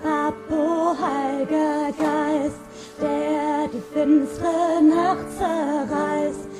herab, o Heiliger Geist, der die finstere Nacht zerreißt,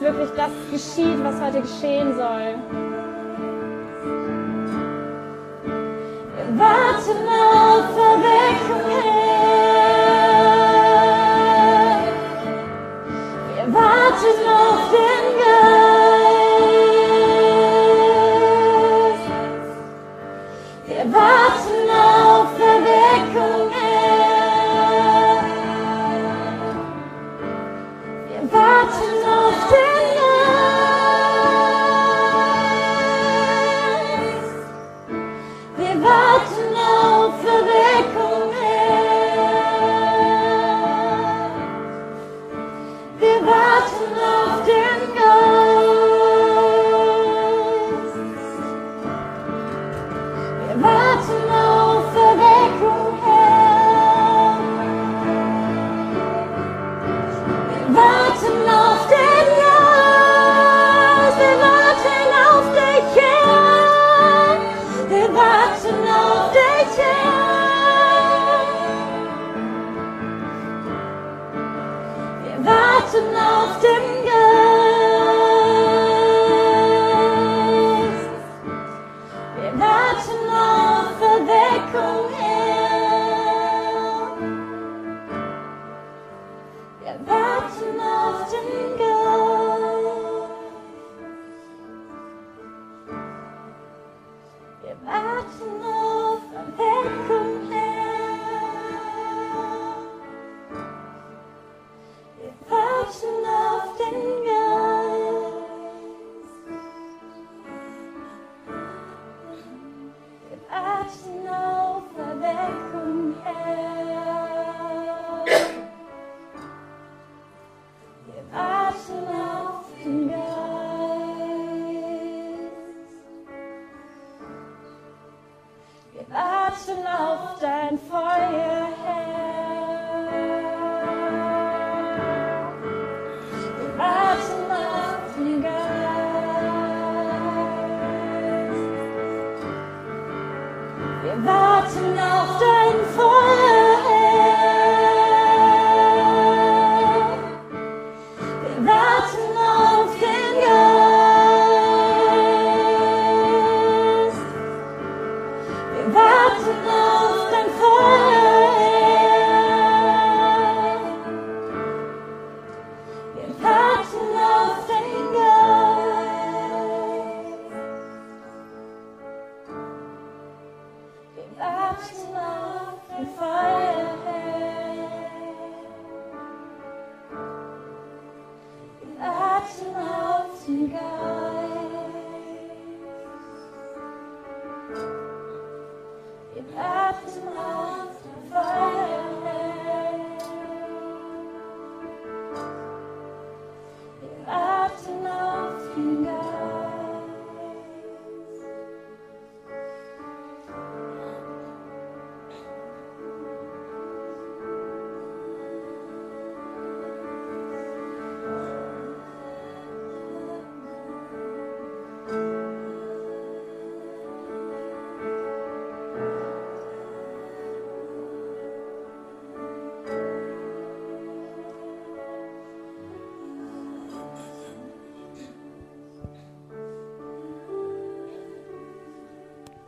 wirklich das geschieht, was heute geschehen soll.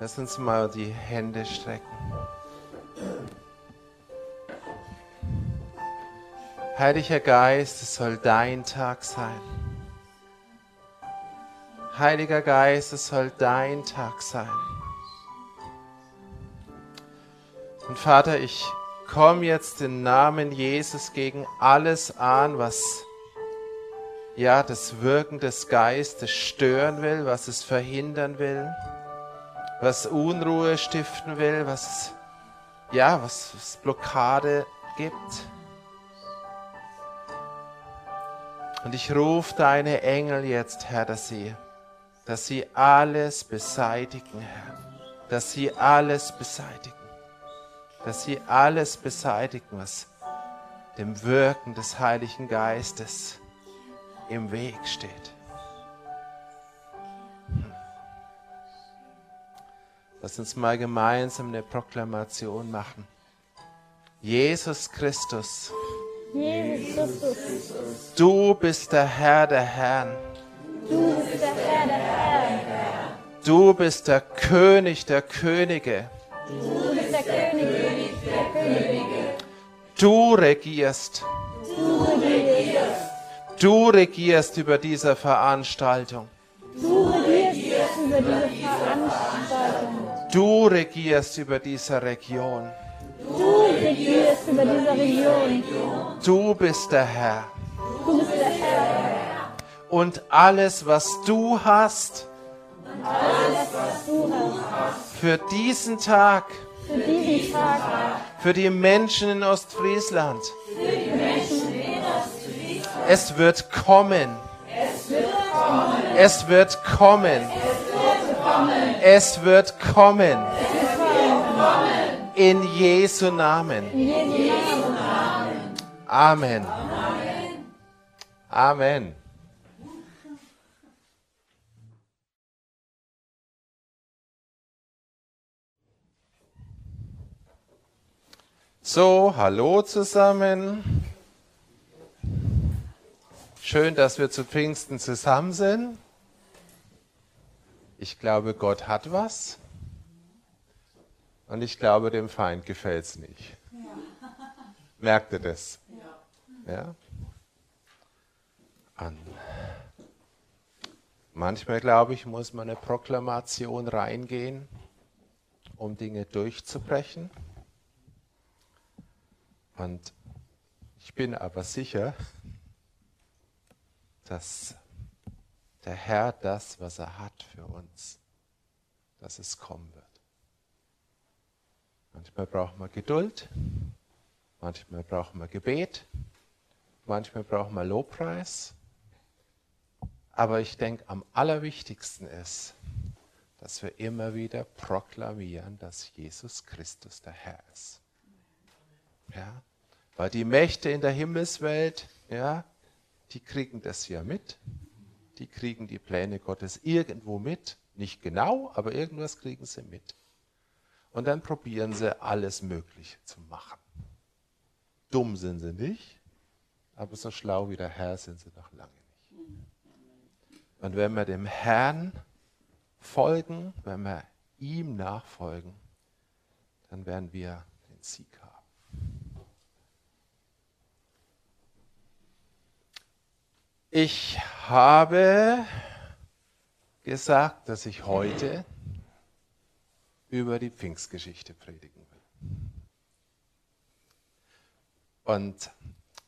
Lass uns mal die Hände strecken. Heiliger Geist, es soll dein Tag sein. Heiliger Geist, es soll dein Tag sein. Und Vater, ich komme jetzt im Namen Jesus gegen alles an, was ja das Wirken des Geistes stören will, was es verhindern will was Unruhe stiften will, was ja, was, was Blockade gibt. Und ich rufe deine Engel jetzt, Herr, dass sie, dass sie alles beseitigen, Herr. Dass sie alles beseitigen. Dass sie alles beseitigen, was dem Wirken des Heiligen Geistes im Weg steht. Lass uns mal gemeinsam eine Proklamation machen. Jesus Christus, Jesus Christus, du bist der Herr der Herren. du bist der Herr der Herren, Du bist der König der Könige. du bist der König der Könige, Du regierst. du regierst, Du regierst über diese Veranstaltung. du regierst über diese Veranstaltung, Du regierst über diese Region. du regierst über diese Region, Du bist der Herr. du bist der Herr, Und alles, was du hast was du hast. für diesen Tag, Für diesen Tag, für die Menschen in Ostfriesland, es wird kommen. Es wird kommen. Es wird kommen. In Jesu Namen. Amen. Amen. So, hallo zusammen. Schön, dass wir zu Pfingsten zusammen sind. Ich glaube, Gott hat was. Und ich glaube, dem Feind gefällt es nicht. Merkt ihr das? Ja. An. Manchmal, glaube ich, muss man eine Proklamation reingehen, um Dinge durchzubrechen. Und ich bin aber sicher, dass der Herr das, was er hat für uns, dass es kommen wird. Manchmal braucht man Geduld, manchmal braucht man Gebet, manchmal braucht man Lobpreis. Aber ich denke, am allerwichtigsten ist, dass wir immer wieder proklamieren, dass Jesus Christus der Herr ist. Ja? Weil die Mächte in der Himmelswelt, ja, die kriegen das ja mit. Die kriegen die Pläne Gottes irgendwo mit. Nicht genau, aber irgendwas kriegen sie mit. Und dann probieren sie alles Mögliche zu machen. Dumm sind sie nicht, aber so schlau wie der Herr sind sie noch lange nicht. Und wenn wir dem Herrn folgen, wenn wir ihm nachfolgen, dann werden wir den Sieg haben. Ich habe gesagt, dass ich heute über die Pfingstgeschichte predigen will. Und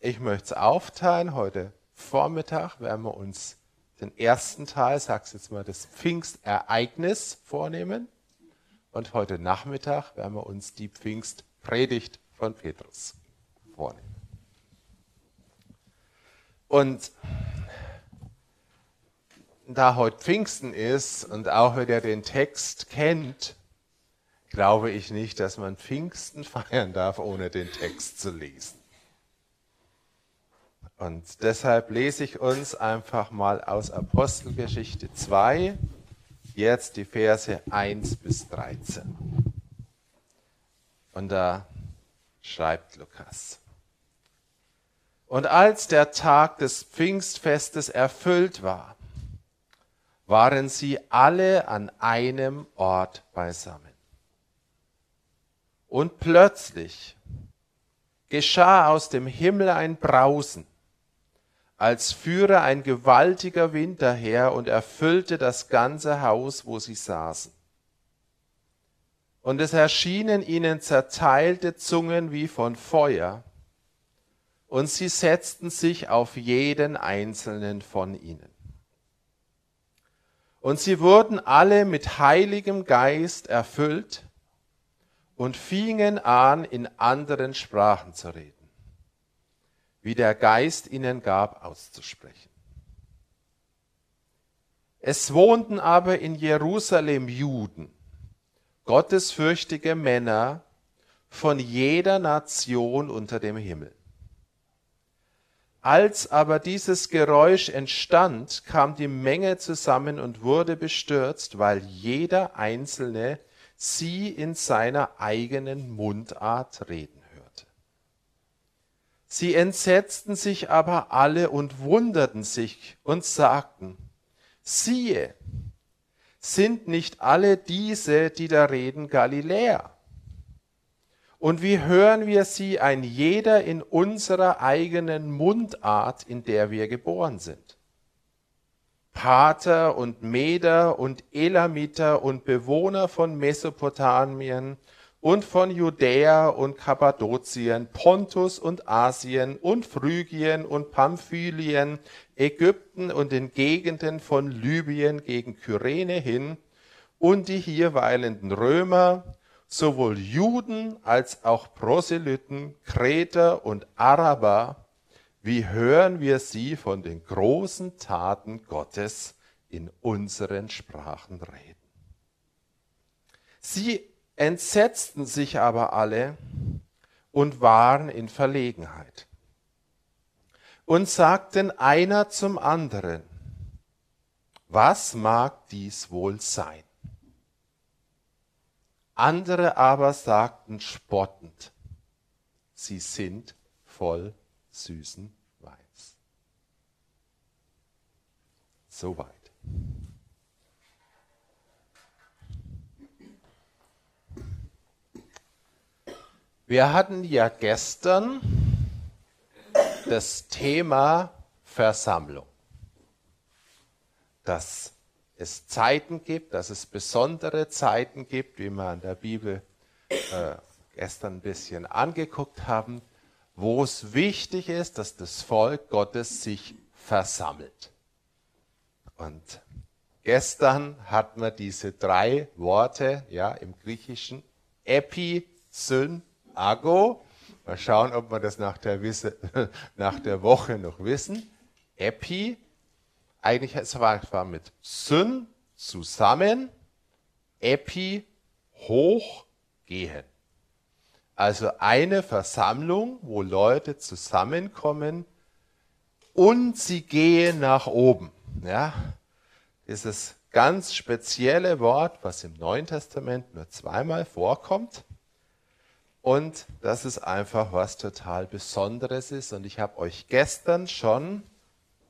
ich möchte es aufteilen. Heute Vormittag werden wir uns den ersten Teil, sag's jetzt mal, das Pfingstereignis vornehmen. Und heute Nachmittag werden wir uns die Pfingstpredigt von Petrus vornehmen. Und da heute Pfingsten ist und auch wenn ihr den Text kennt, glaube ich nicht, dass man Pfingsten feiern darf, ohne den Text zu lesen. Und deshalb lese ich uns einfach mal aus Apostelgeschichte 2, jetzt die Verse 1 bis 13. Und da schreibt Lukas. Und als der Tag des Pfingstfestes erfüllt war, waren sie alle an einem Ort beisammen. Und plötzlich geschah aus dem Himmel ein Brausen, als führe ein gewaltiger Wind daher und erfüllte das ganze Haus, wo sie saßen. Und es erschienen ihnen zerteilte Zungen wie von Feuer, und sie setzten sich auf jeden einzelnen von ihnen. Und sie wurden alle mit heiligem Geist erfüllt und fingen an, in anderen Sprachen zu reden, wie der Geist ihnen gab auszusprechen. Es wohnten aber in Jerusalem Juden, gottesfürchtige Männer von jeder Nation unter dem Himmel. Als aber dieses Geräusch entstand, kam die Menge zusammen und wurde bestürzt, weil jeder Einzelne sie in seiner eigenen Mundart reden hörte. Sie entsetzten sich aber alle und wunderten sich und sagten, siehe, sind nicht alle diese, die da reden, Galiläer? Und wie hören wir sie ein jeder in unserer eigenen Mundart, in der wir geboren sind? Pater und Meder und Elamiter und Bewohner von Mesopotamien und von Judäa und Kappadokien, Pontus und Asien und Phrygien und Pamphylien, Ägypten und den Gegenden von Libyen gegen Kyrene hin und die hier weilenden Römer, sowohl Juden als auch Proselyten, Kreter und Araber, wie hören wir sie von den großen Taten Gottes in unseren Sprachen reden? Sie entsetzten sich aber alle und waren in Verlegenheit und sagten einer zum anderen, was mag dies wohl sein? Andere aber sagten spottend, sie sind voll süßen Weins. Soweit. Wir hatten ja gestern das Thema Versammlung. Dass es Zeiten gibt, dass es besondere Zeiten gibt, wie wir in der Bibel äh, gestern ein bisschen angeguckt haben, wo es wichtig ist, dass das Volk Gottes sich versammelt. Und gestern hatten wir diese drei Worte ja, im Griechischen, Epi, Syn, Ago. Mal schauen, ob wir das nach der, Wisse, nach der Woche noch wissen. Epi, eigentlich war, es war mit Syn zusammen, Epi hochgehen. Also eine Versammlung, wo Leute zusammenkommen und sie gehen nach oben. Ja, dieses ganz spezielle Wort, was im Neuen Testament nur zweimal vorkommt. Und das ist einfach was total Besonderes ist. Und ich habe euch gestern schon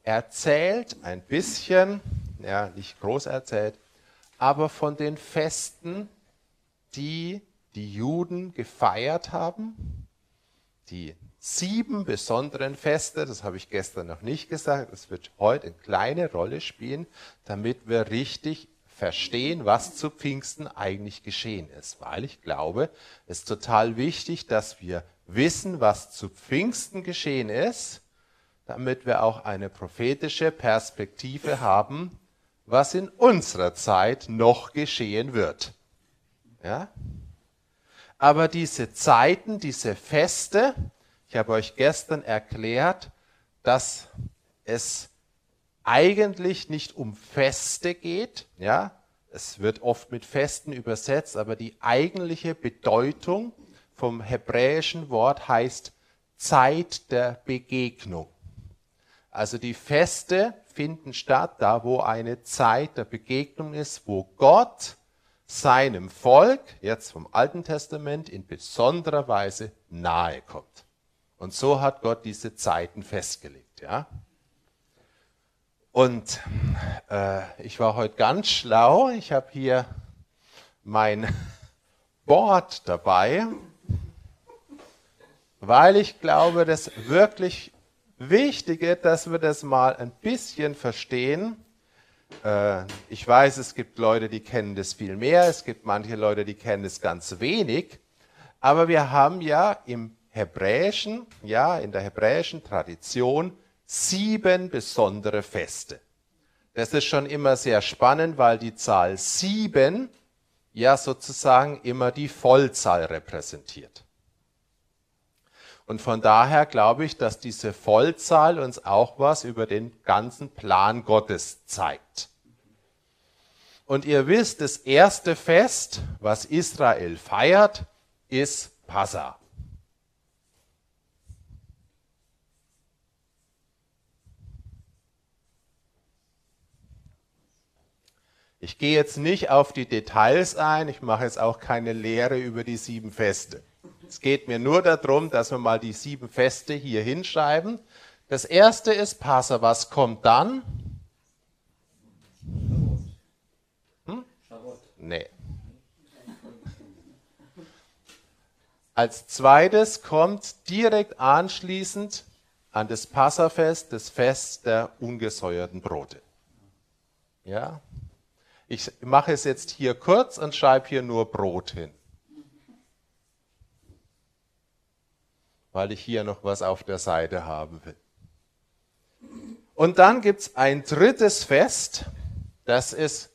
erzählt, ein bisschen, ja, nicht groß erzählt, aber von den Festen, die die Juden gefeiert haben, die sieben besonderen Feste, das habe ich gestern noch nicht gesagt, das wird heute eine kleine Rolle spielen, damit wir richtig verstehen, was zu Pfingsten eigentlich geschehen ist. Weil ich glaube, es ist total wichtig, dass wir wissen, was zu Pfingsten geschehen ist, damit wir auch eine prophetische Perspektive haben, was in unserer Zeit noch geschehen wird. Ja? Aber diese Zeiten, diese Feste, ich habe euch gestern erklärt, dass es eigentlich nicht um Feste geht, ja, es wird oft mit Festen übersetzt, aber die eigentliche Bedeutung vom hebräischen Wort heißt Zeit der Begegnung. Also die Feste finden statt da, wo eine Zeit der Begegnung ist, wo Gott seinem Volk, jetzt vom Alten Testament, in besonderer Weise nahe kommt. Und so hat Gott diese Zeiten festgelegt. Ja? Und äh, ich war heute ganz schlau. Ich habe hier mein Board dabei, weil ich glaube, das wirklich Wichtige, dass wir das mal ein bisschen verstehen. Äh, ich weiß, es gibt Leute, die kennen das viel mehr. Es gibt manche Leute, die kennen es ganz wenig. Aber wir haben ja im Hebräischen, ja, in der hebräischen Tradition sieben besondere Feste. Das ist schon immer sehr spannend, weil die Zahl sieben ja sozusagen immer die Vollzahl repräsentiert. Und von daher glaube ich, dass diese Vollzahl uns auch was über den ganzen Plan Gottes zeigt. Und ihr wisst, das erste Fest, was Israel feiert, ist Passa. Ich gehe jetzt nicht auf die Details ein, ich mache jetzt auch keine Lehre über die sieben Feste. Es geht mir nur darum, dass wir mal die sieben Feste hier hinschreiben. Das erste ist Passa. Was kommt dann? Hm? Nee. Als zweites kommt direkt anschließend an das Passafest das Fest der ungesäuerten Brote. Ja? Ich mache es jetzt hier kurz und schreibe hier nur Brot hin. Weil ich hier noch was auf der Seite haben will. Und dann gibt es ein drittes Fest, das ist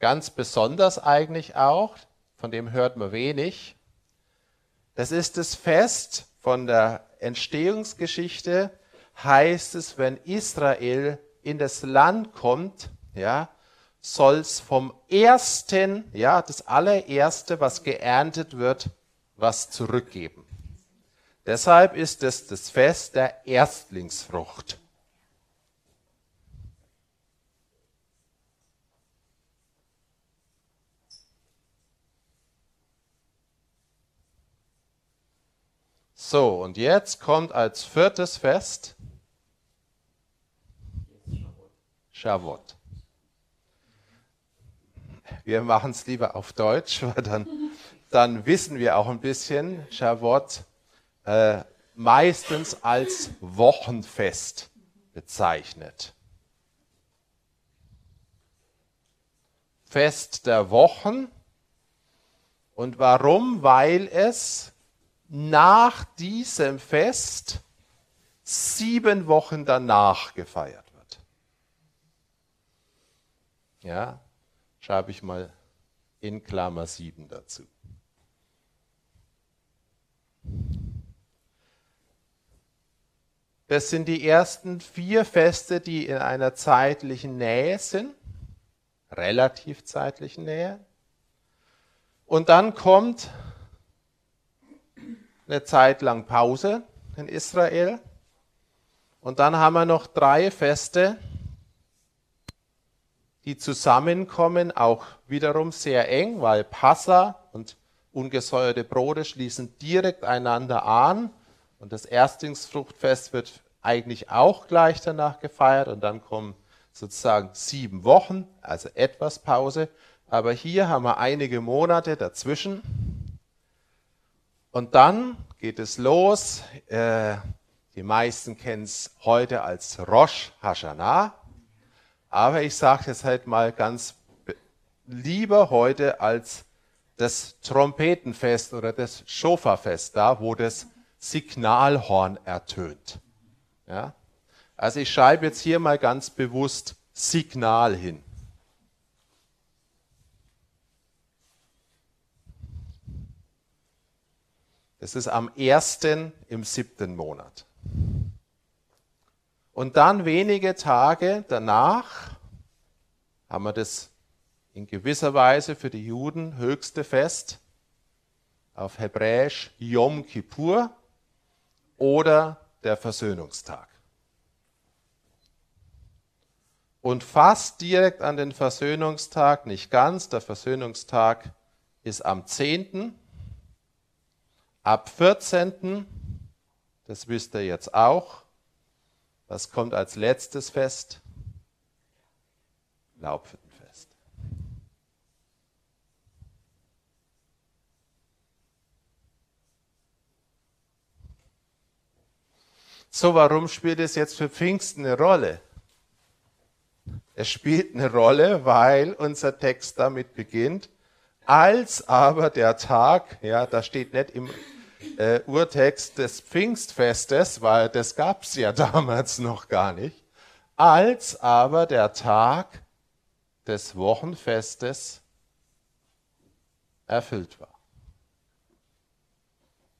ganz besonders eigentlich auch, von dem hört man wenig. Das ist das Fest von der Entstehungsgeschichte, heißt es, wenn Israel in das Land kommt, ja, soll es vom ersten, ja, das allererste, was geerntet wird, was zurückgeben. Deshalb ist es das Fest der Erstlingsfrucht. So, und jetzt kommt als viertes Fest Shavuot. Wir machen es lieber auf Deutsch, weil dann, dann wissen wir auch ein bisschen Shavuot äh, meistens als Wochenfest bezeichnet. Fest der Wochen. Und warum? Weil es nach diesem Fest sieben Wochen danach gefeiert wird. Ja, schreibe ich mal in Klammer 7 dazu. Das sind die ersten vier Feste, die in einer zeitlichen Nähe sind, relativ zeitlichen Nähe. Und dann kommt eine Zeit lang Pause in Israel. Und dann haben wir noch drei Feste, die zusammenkommen, auch wiederum sehr eng, weil Passa und ungesäuerte Brote schließen direkt einander an. Und das Erstlingsfruchtfest wird eigentlich auch gleich danach gefeiert. Und dann kommen sozusagen sieben Wochen, also etwas Pause. Aber hier haben wir einige Monate dazwischen. Und dann geht es los. Äh, die meisten kennen es heute als Rosh Hashanah. Aber ich sage es halt mal ganz lieber heute als das Trompetenfest oder das Schofafest, da wo das Signalhorn ertönt. Ja? Also ich schreibe jetzt hier mal ganz bewusst Signal hin. Das ist am ersten im siebten Monat. Und dann wenige Tage danach haben wir das in gewisser Weise für die Juden höchste Fest auf Hebräisch Yom Kippur oder der Versöhnungstag. Und fast direkt an den Versöhnungstag, nicht ganz, der Versöhnungstag ist am 10. Ab 14., das wisst ihr jetzt auch, was kommt als letztes Fest? Laubhüttenfest. So, warum spielt es jetzt für Pfingsten eine Rolle? Es spielt eine Rolle, weil unser Text damit beginnt, als aber der Tag, ja, da steht nicht im äh, Urtext des Pfingstfestes, weil das gab es ja damals noch gar nicht, als aber der Tag des Wochenfestes erfüllt war.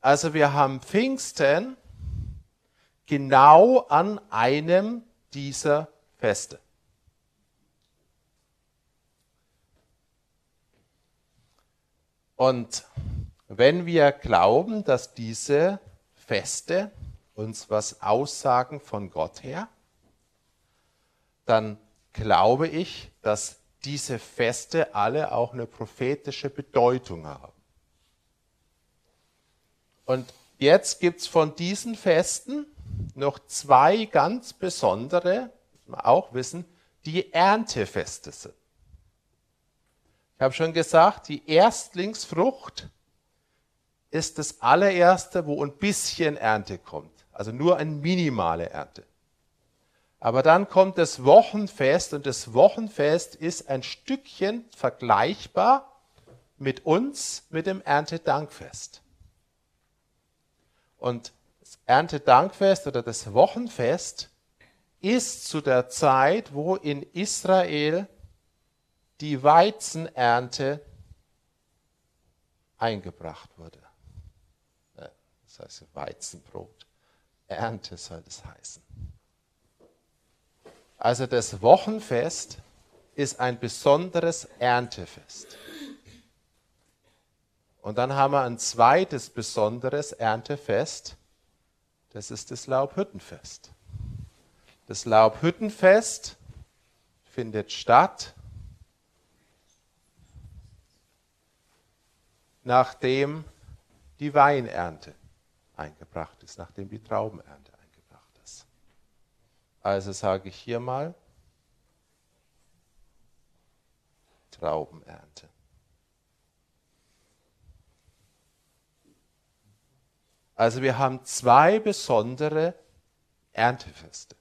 Also wir haben Pfingsten genau an einem dieser Feste. Und wenn wir glauben, dass diese Feste uns was aussagen von Gott her, dann glaube ich, dass diese Feste alle auch eine prophetische Bedeutung haben. Und jetzt gibt es von diesen Festen noch zwei ganz besondere, auch wissen, die Erntefeste sind. Ich habe schon gesagt, die Erstlingsfrucht ist das allererste, wo ein bisschen Ernte kommt. Also nur eine minimale Ernte. Aber dann kommt das Wochenfest und das Wochenfest ist ein Stückchen vergleichbar mit uns, mit dem Erntedankfest. Und Erntedankfest oder das Wochenfest ist zu der Zeit, wo in Israel die Weizenernte eingebracht wurde. Das heißt Weizenbrot. Ernte soll es heißen. Also das Wochenfest ist ein besonderes Erntefest. Und dann haben wir ein zweites besonderes Erntefest. Das ist das Laubhüttenfest. Das Laubhüttenfest findet statt, nachdem die Weinernte eingebracht ist, nachdem die Traubenernte also sage ich hier mal Traubenernte. Also wir haben zwei besondere Erntefeste.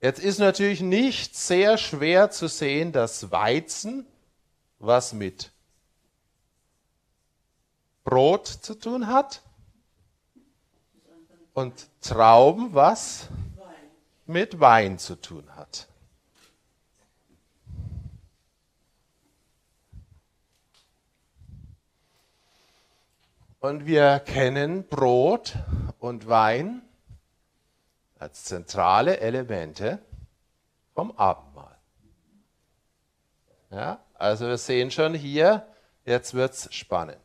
Jetzt ist natürlich nicht sehr schwer zu sehen, dass Weizen was mit Brot zu tun hat und Trauben was mit Wein zu tun hat. Und wir kennen Brot und Wein als zentrale Elemente vom Abendmahl. Ja, also wir sehen schon hier, jetzt wird es spannend.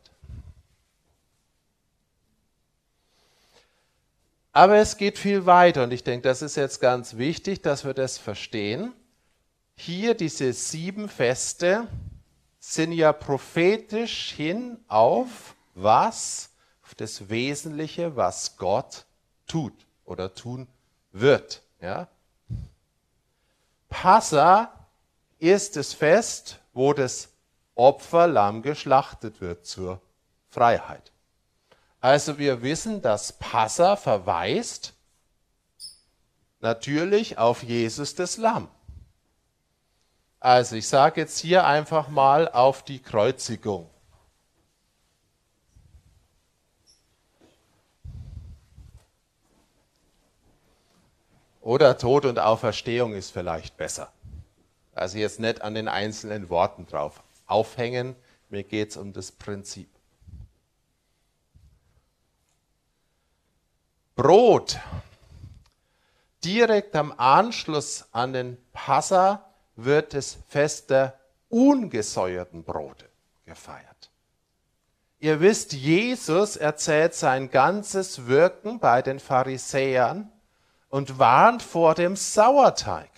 Aber es geht viel weiter und ich denke, das ist jetzt ganz wichtig, dass wir das verstehen. Hier diese sieben Feste sind ja prophetisch hin auf was? Das Wesentliche, was Gott tut oder tun wird. Ja? Passa ist das Fest, wo das Opferlamm geschlachtet wird zur Freiheit. Also wir wissen, dass Passa verweist natürlich auf Jesus das Lamm. Also ich sage jetzt hier einfach mal auf die Kreuzigung. Oder Tod und Auferstehung ist vielleicht besser. Also jetzt nicht an den einzelnen Worten drauf aufhängen, mir geht es um das Prinzip. Brot. Direkt am Anschluss an den Passa wird das Fest der ungesäuerten Brote gefeiert. Ihr wisst, Jesus erzählt sein ganzes Wirken bei den Pharisäern und warnt vor dem Sauerteig.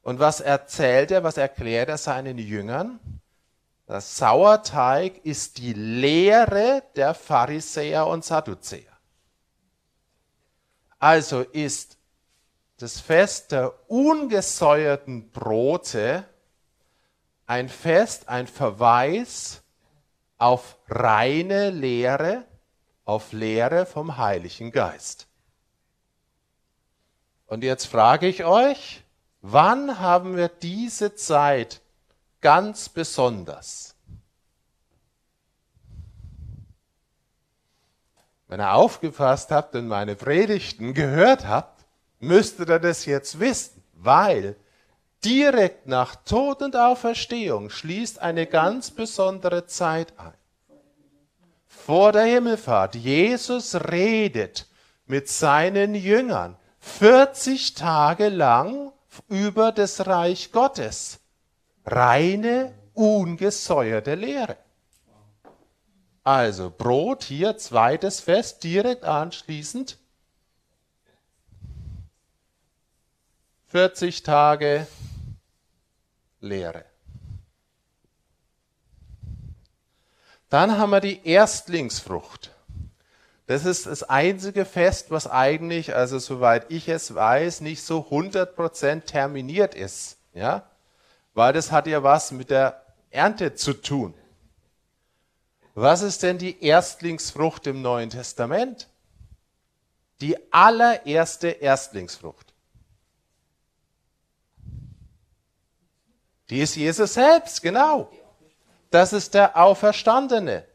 Und was erzählt er, was erklärt er seinen Jüngern? Der Sauerteig ist die Lehre der Pharisäer und Sadduzäer. Also ist das Fest der ungesäuerten Brote ein Fest, ein Verweis auf reine Lehre, auf Lehre vom Heiligen Geist. Und jetzt frage ich euch, wann haben wir diese Zeit ganz besonders? Wenn ihr aufgepasst habt und meine Predigten gehört habt, müsstet ihr das jetzt wissen, weil direkt nach Tod und Auferstehung schließt eine ganz besondere Zeit ein. Vor der Himmelfahrt. Jesus redet mit seinen Jüngern 40 Tage lang über das Reich Gottes. Reine, ungesäuerte Lehre. Also Brot hier, zweites Fest, direkt anschließend. 40 Tage Lehre. Dann haben wir die Erstlingsfrucht. Das ist das einzige Fest, was eigentlich, also soweit ich es weiß, nicht so 100% terminiert ist. Ja? Weil das hat ja was mit der Ernte zu tun. Was ist denn die Erstlingsfrucht im Neuen Testament? Die allererste Erstlingsfrucht. Die ist Jesus selbst, genau. Das ist der Auferstandene.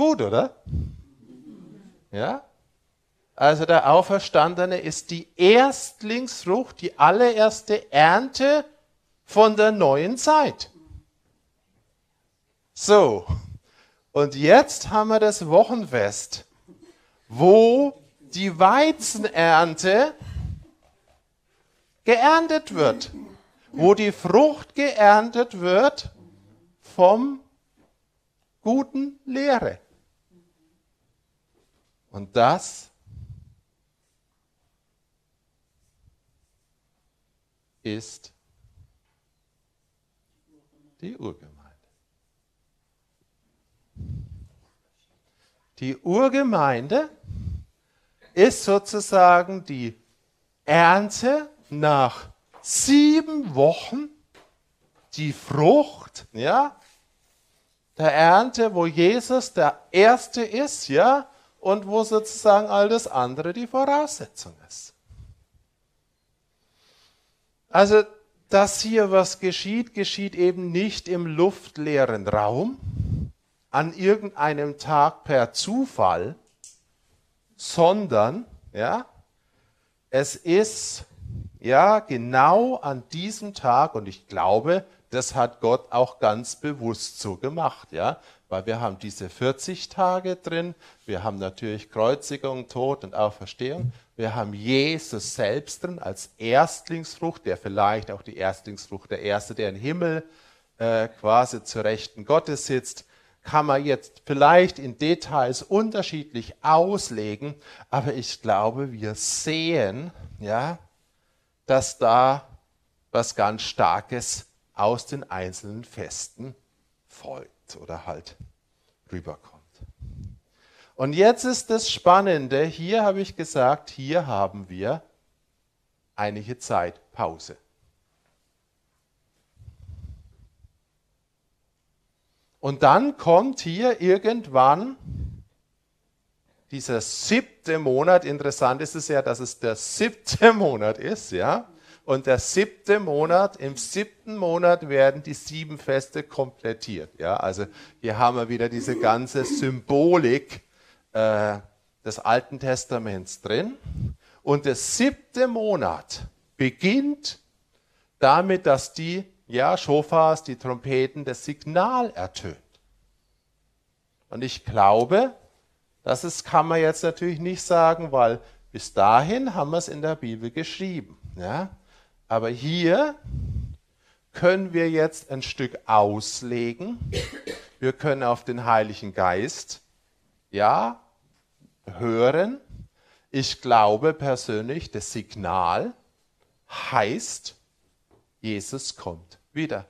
Gut, oder? Ja? Also der Auferstandene ist die Erstlingsfrucht, die allererste Ernte von der neuen Zeit. So, und jetzt haben wir das Wochenfest, wo die Weizenernte geerntet wird, wo die Frucht geerntet wird vom guten Lehre. Und das ist die Urgemeinde. Die Urgemeinde ist sozusagen die Ernte nach sieben Wochen, die Frucht, ja, der Ernte, wo Jesus der Erste ist, ja, und wo sozusagen all das andere die Voraussetzung ist. Also, dass hier was geschieht, geschieht eben nicht im luftleeren Raum, an irgendeinem Tag per Zufall, sondern, ja, es ist, ja, genau an diesem Tag, und ich glaube, das hat Gott auch ganz bewusst so gemacht, ja, weil wir haben diese 40 Tage drin, wir haben natürlich Kreuzigung, Tod und Auferstehung, wir haben Jesus selbst drin als Erstlingsfrucht, der vielleicht auch die Erstlingsfrucht, der Erste, der im Himmel äh, quasi zur Rechten Gottes sitzt, kann man jetzt vielleicht in Details unterschiedlich auslegen, aber ich glaube, wir sehen, ja, dass da was ganz Starkes aus den einzelnen Festen folgt oder halt rüberkommt. Und jetzt ist das Spannende, hier habe ich gesagt, hier haben wir einige Zeit Pause. Und dann kommt hier irgendwann dieser siebte Monat. Interessant ist es ja, dass es der siebte Monat ist, ja. Und der siebte Monat, im siebten Monat werden die sieben Feste komplettiert. Ja, also hier haben wir wieder diese ganze Symbolik äh, des Alten Testaments drin. Und der siebte Monat beginnt damit, dass die ja, Schofars, die Trompeten, das Signal ertönt. Und ich glaube, das ist, kann man jetzt natürlich nicht sagen, weil bis dahin haben wir es in der Bibel geschrieben. Ja? Aber hier können wir jetzt ein Stück auslegen. Wir können auf den Heiligen Geist, ja, hören. Ich glaube persönlich, das Signal heißt, Jesus kommt wieder.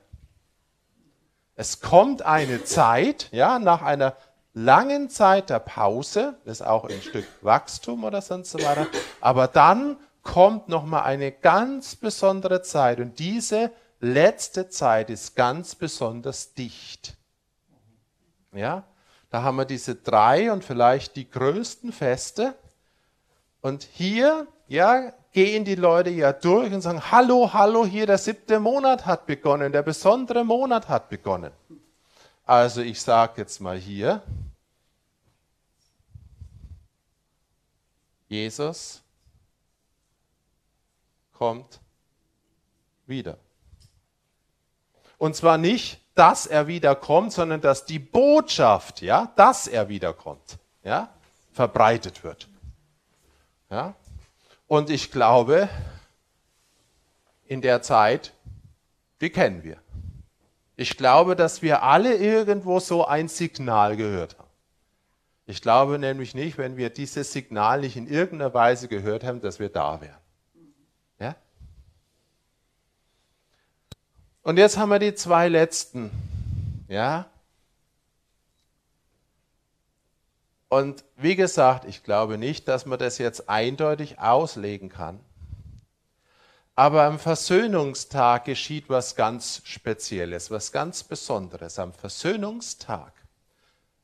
Es kommt eine Zeit, ja, nach einer langen Zeit der Pause, ist auch ein Stück Wachstum oder sonst so weiter, aber dann kommt nochmal eine ganz besondere Zeit und diese letzte Zeit ist ganz besonders dicht. Ja, da haben wir diese drei und vielleicht die größten Feste und hier, ja, gehen die Leute ja durch und sagen, hallo, hallo, hier der siebte Monat hat begonnen, der besondere Monat hat begonnen. Also ich sage jetzt mal hier, Jesus kommt wieder. Und zwar nicht, dass er wiederkommt, sondern dass die Botschaft, ja, dass er wiederkommt, ja, verbreitet wird. Ja? Und ich glaube, in der Zeit, die kennen wir. Ich glaube, dass wir alle irgendwo so ein Signal gehört haben. Ich glaube nämlich nicht, wenn wir dieses Signal nicht in irgendeiner Weise gehört haben, dass wir da wären. Und jetzt haben wir die zwei letzten. Ja? Und wie gesagt, ich glaube nicht, dass man das jetzt eindeutig auslegen kann. Aber am Versöhnungstag geschieht was ganz Spezielles, was ganz Besonderes. Am Versöhnungstag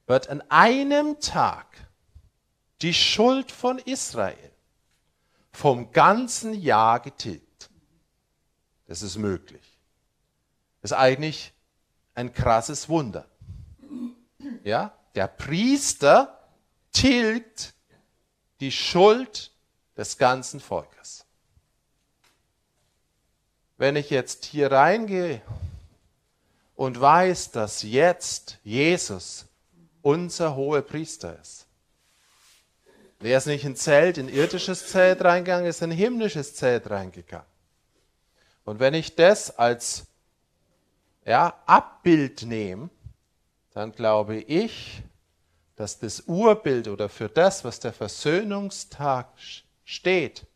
wird an einem Tag die Schuld von Israel vom ganzen Jahr getilgt. Das ist möglich. Ist eigentlich ein krasses Wunder. Ja, der Priester tilgt die Schuld des ganzen Volkes. Wenn ich jetzt hier reingehe und weiß, dass jetzt Jesus unser hoher Priester ist, der ist nicht in Zelt, in irdisches Zelt reingegangen, ist in himmlisches Zelt reingegangen. Und wenn ich das als ja, Abbild nehme, dann glaube ich, dass das Urbild oder für das, was der Versöhnungstag steht,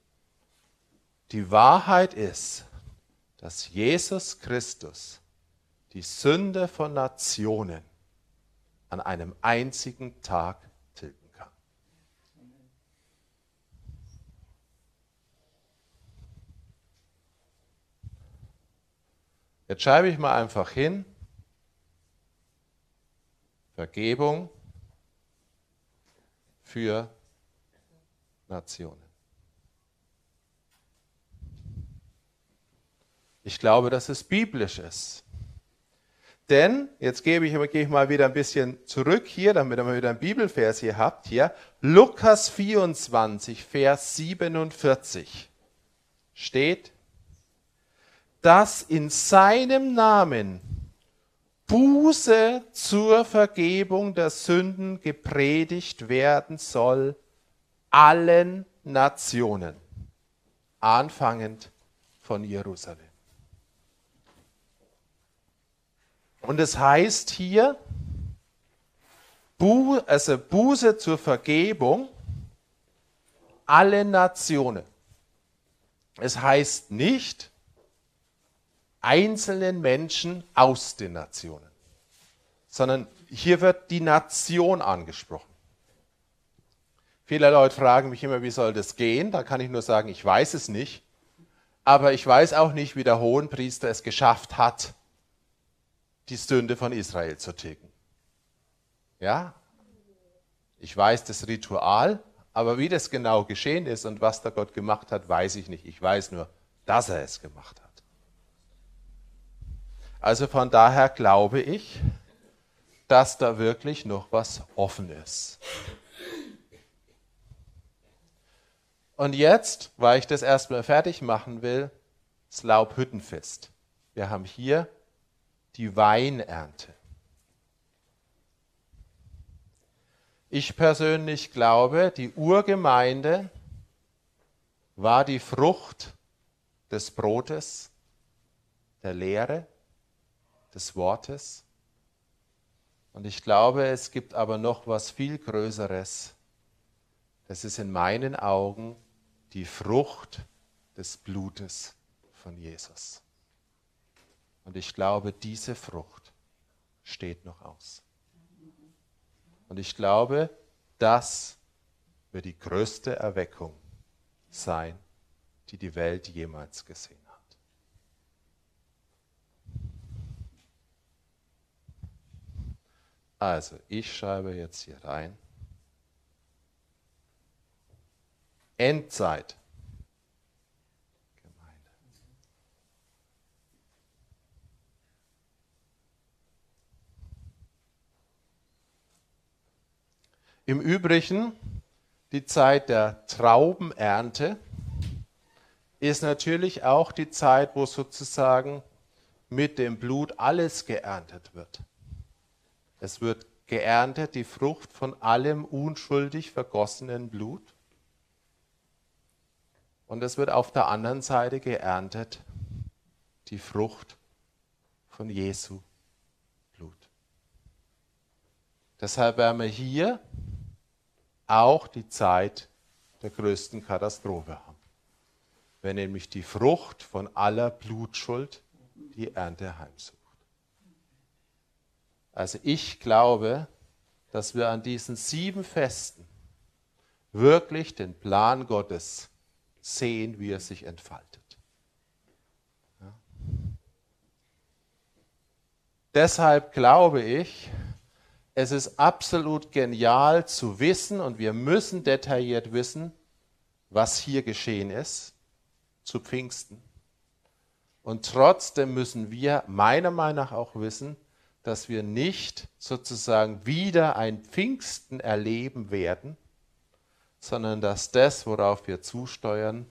die Wahrheit ist, dass Jesus Christus die Sünde von Nationen an einem einzigen Tag tilgen kann. Jetzt schreibe ich mal einfach hin, Vergebung für Nationen. Ich glaube, dass es biblisch ist. Denn, jetzt gebe ich, gehe ich mal wieder ein bisschen zurück hier, damit ihr mal wieder einen Bibelvers hier habt, hier. Lukas 24, Vers 47 steht, dass in seinem Namen Buße zur Vergebung der Sünden gepredigt werden soll allen Nationen, anfangend von Jerusalem. Und es heißt hier, also Buße zur Vergebung alle Nationen. Es heißt nicht einzelnen Menschen aus den Nationen, sondern hier wird die Nation angesprochen. Viele Leute fragen mich immer, wie soll das gehen? Da kann ich nur sagen, ich weiß es nicht. Aber ich weiß auch nicht, wie der Hohenpriester es geschafft hat, die Sünde von Israel zu tilgen. Ja? Ich weiß das Ritual, aber wie das genau geschehen ist und was da Gott gemacht hat, weiß ich nicht. Ich weiß nur, dass er es gemacht hat. Also von daher glaube ich, dass da wirklich noch was offen ist. Und jetzt, weil ich das erstmal fertig machen will, das Laubhüttenfest. Wir haben hier die Weinernte. Ich persönlich glaube, die Urgemeinde war die Frucht des Brotes, der Lehre, des Wortes. Und ich glaube, es gibt aber noch was viel Größeres. Das ist in meinen Augen die Frucht des Blutes von Jesus. Und ich glaube, diese Frucht steht noch aus. Und ich glaube, das wird die größte Erweckung sein, die die Welt jemals gesehen hat. Also, ich schreibe jetzt hier rein. Endzeit. Im Übrigen, die Zeit der Traubenernte ist natürlich auch die Zeit, wo sozusagen mit dem Blut alles geerntet wird. Es wird geerntet die Frucht von allem unschuldig vergossenen Blut. Und es wird auf der anderen Seite geerntet die Frucht von Jesu Blut. Deshalb werden wir hier auch die Zeit der größten Katastrophe haben. Wenn nämlich die Frucht von aller Blutschuld die Ernte heimsucht. Also ich glaube, dass wir an diesen sieben Festen wirklich den Plan Gottes sehen, wie er sich entfaltet. Ja. Deshalb glaube ich, es ist absolut genial zu wissen und wir müssen detailliert wissen, was hier geschehen ist zu Pfingsten. Und trotzdem müssen wir meiner Meinung nach auch wissen, dass wir nicht sozusagen wieder ein Pfingsten erleben werden, sondern dass das, worauf wir zusteuern,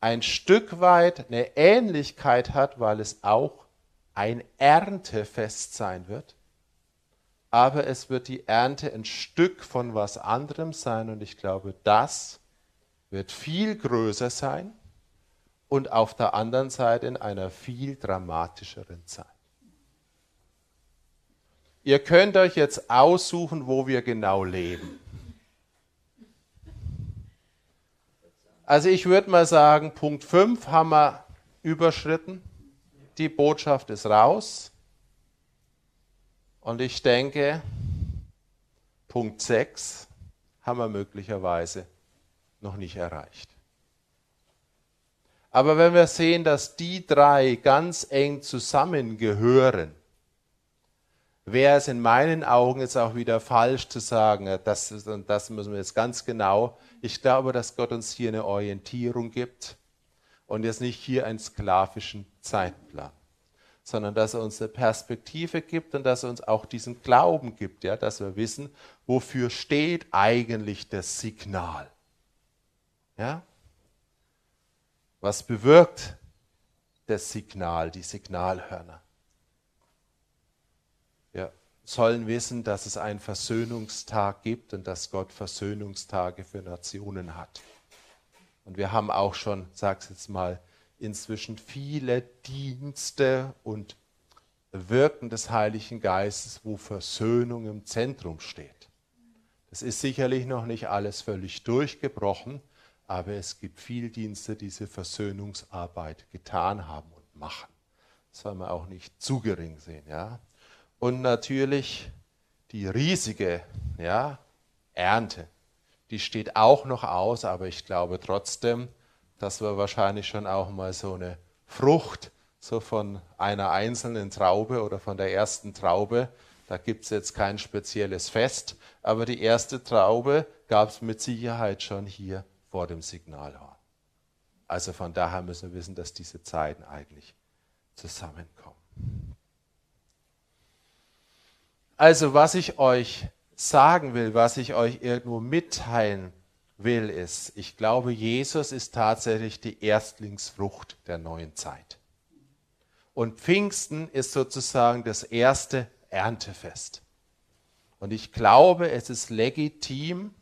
ein Stück weit eine Ähnlichkeit hat, weil es auch ein Erntefest sein wird. Aber es wird die Ernte ein Stück von was anderem sein und ich glaube, das wird viel größer sein und auf der anderen Seite in einer viel dramatischeren Zeit. Ihr könnt euch jetzt aussuchen, wo wir genau leben. Also ich würde mal sagen, Punkt 5 haben wir überschritten. Die Botschaft ist raus. Und ich denke, Punkt 6 haben wir möglicherweise noch nicht erreicht. Aber wenn wir sehen, dass die drei ganz eng zusammengehören, wäre es in meinen Augen jetzt auch wieder falsch zu sagen, das, ist, und das müssen wir jetzt ganz genau. Ich glaube, dass Gott uns hier eine Orientierung gibt und jetzt nicht hier einen sklavischen Zeitplan, sondern dass er uns eine Perspektive gibt und dass er uns auch diesen Glauben gibt, ja, dass wir wissen, wofür steht eigentlich das Signal. Ja? Was bewirkt das Signal, die Signalhörner? Sollen wissen, dass es einen Versöhnungstag gibt und dass Gott Versöhnungstage für Nationen hat. Und wir haben auch schon, sag's jetzt mal, inzwischen viele Dienste und Wirken des Heiligen Geistes, wo Versöhnung im Zentrum steht. Das ist sicherlich noch nicht alles völlig durchgebrochen, aber es gibt viele Dienste, die diese Versöhnungsarbeit getan haben und machen. Das soll man auch nicht zu gering sehen. Ja? Und natürlich die riesige ja, Ernte. Die steht auch noch aus, aber ich glaube trotzdem, dass wir wahrscheinlich schon auch mal so eine Frucht so von einer einzelnen Traube oder von der ersten Traube, da gibt es jetzt kein spezielles Fest, aber die erste Traube gab es mit Sicherheit schon hier vor dem Signalhorn. Also von daher müssen wir wissen, dass diese Zeiten eigentlich zusammenkommen. Also was ich euch sagen will, was ich euch irgendwo mitteilen will, ist, ich glaube, Jesus ist tatsächlich die Erstlingsfrucht der neuen Zeit. Und Pfingsten ist sozusagen das erste Erntefest. Und ich glaube, es ist legitim,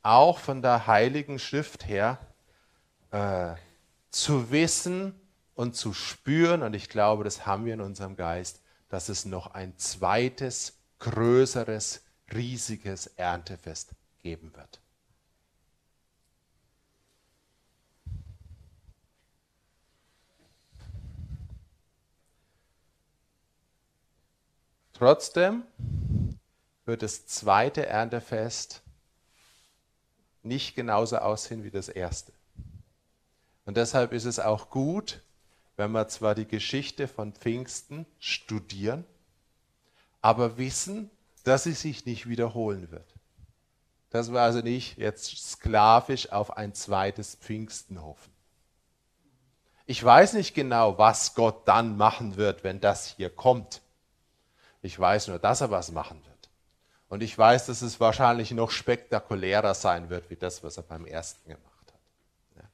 auch von der Heiligen Schrift her, äh, zu wissen und zu spüren, und ich glaube, das haben wir in unserem Geist, dass es noch ein zweites größeres, riesiges Erntefest geben wird. Trotzdem wird das zweite Erntefest nicht genauso aussehen wie das erste. Und deshalb ist es auch gut, wenn wir zwar die Geschichte von Pfingsten studieren, aber wissen, dass sie sich nicht wiederholen wird. Dass wir also nicht jetzt sklavisch auf ein zweites Pfingsten hoffen. Ich weiß nicht genau, was Gott dann machen wird, wenn das hier kommt. Ich weiß nur, dass er was machen wird. Und ich weiß, dass es wahrscheinlich noch spektakulärer sein wird, wie das, was er beim ersten gemacht hat.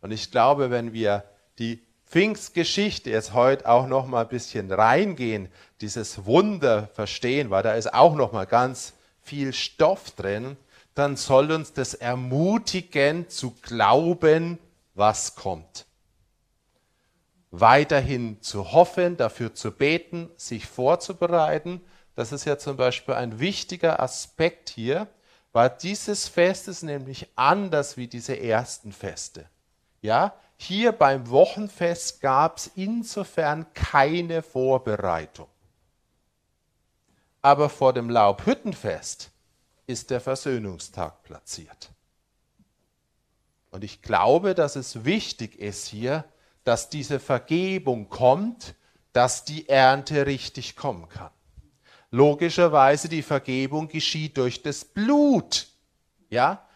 Und ich glaube, wenn wir die Pfingstgeschichte jetzt heute auch noch mal ein bisschen reingehen, dieses Wunder verstehen, weil da ist auch noch mal ganz viel Stoff drin, dann soll uns das ermutigen zu glauben, was kommt. Weiterhin zu hoffen, dafür zu beten, sich vorzubereiten. Das ist ja zum Beispiel ein wichtiger Aspekt hier, Weil dieses Fest ist nämlich anders wie diese ersten Feste. Ja, hier beim Wochenfest gab es insofern keine Vorbereitung. Aber vor dem Laubhüttenfest ist der Versöhnungstag platziert. Und ich glaube, dass es wichtig ist hier, dass diese Vergebung kommt, dass die Ernte richtig kommen kann. Logischerweise die Vergebung geschieht durch das Blut. Ja?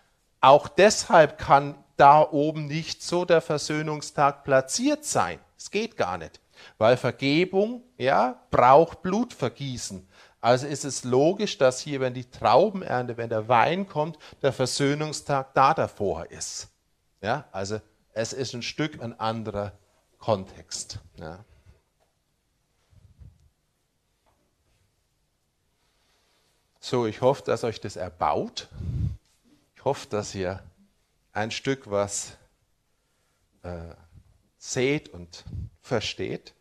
Auch deshalb kann da oben nicht so der Versöhnungstag platziert sein. Es geht gar nicht, weil Vergebung, ja, braucht Blutvergießen. Also ist es logisch, dass hier, wenn die Traubenernte, wenn der Wein kommt, der Versöhnungstag da davor ist. Ja, also es ist ein Stück ein anderer Kontext. Ja. So, ich hoffe, dass euch das erbaut. Ich hoffe, dass ihr ein Stück was äh, seht und versteht.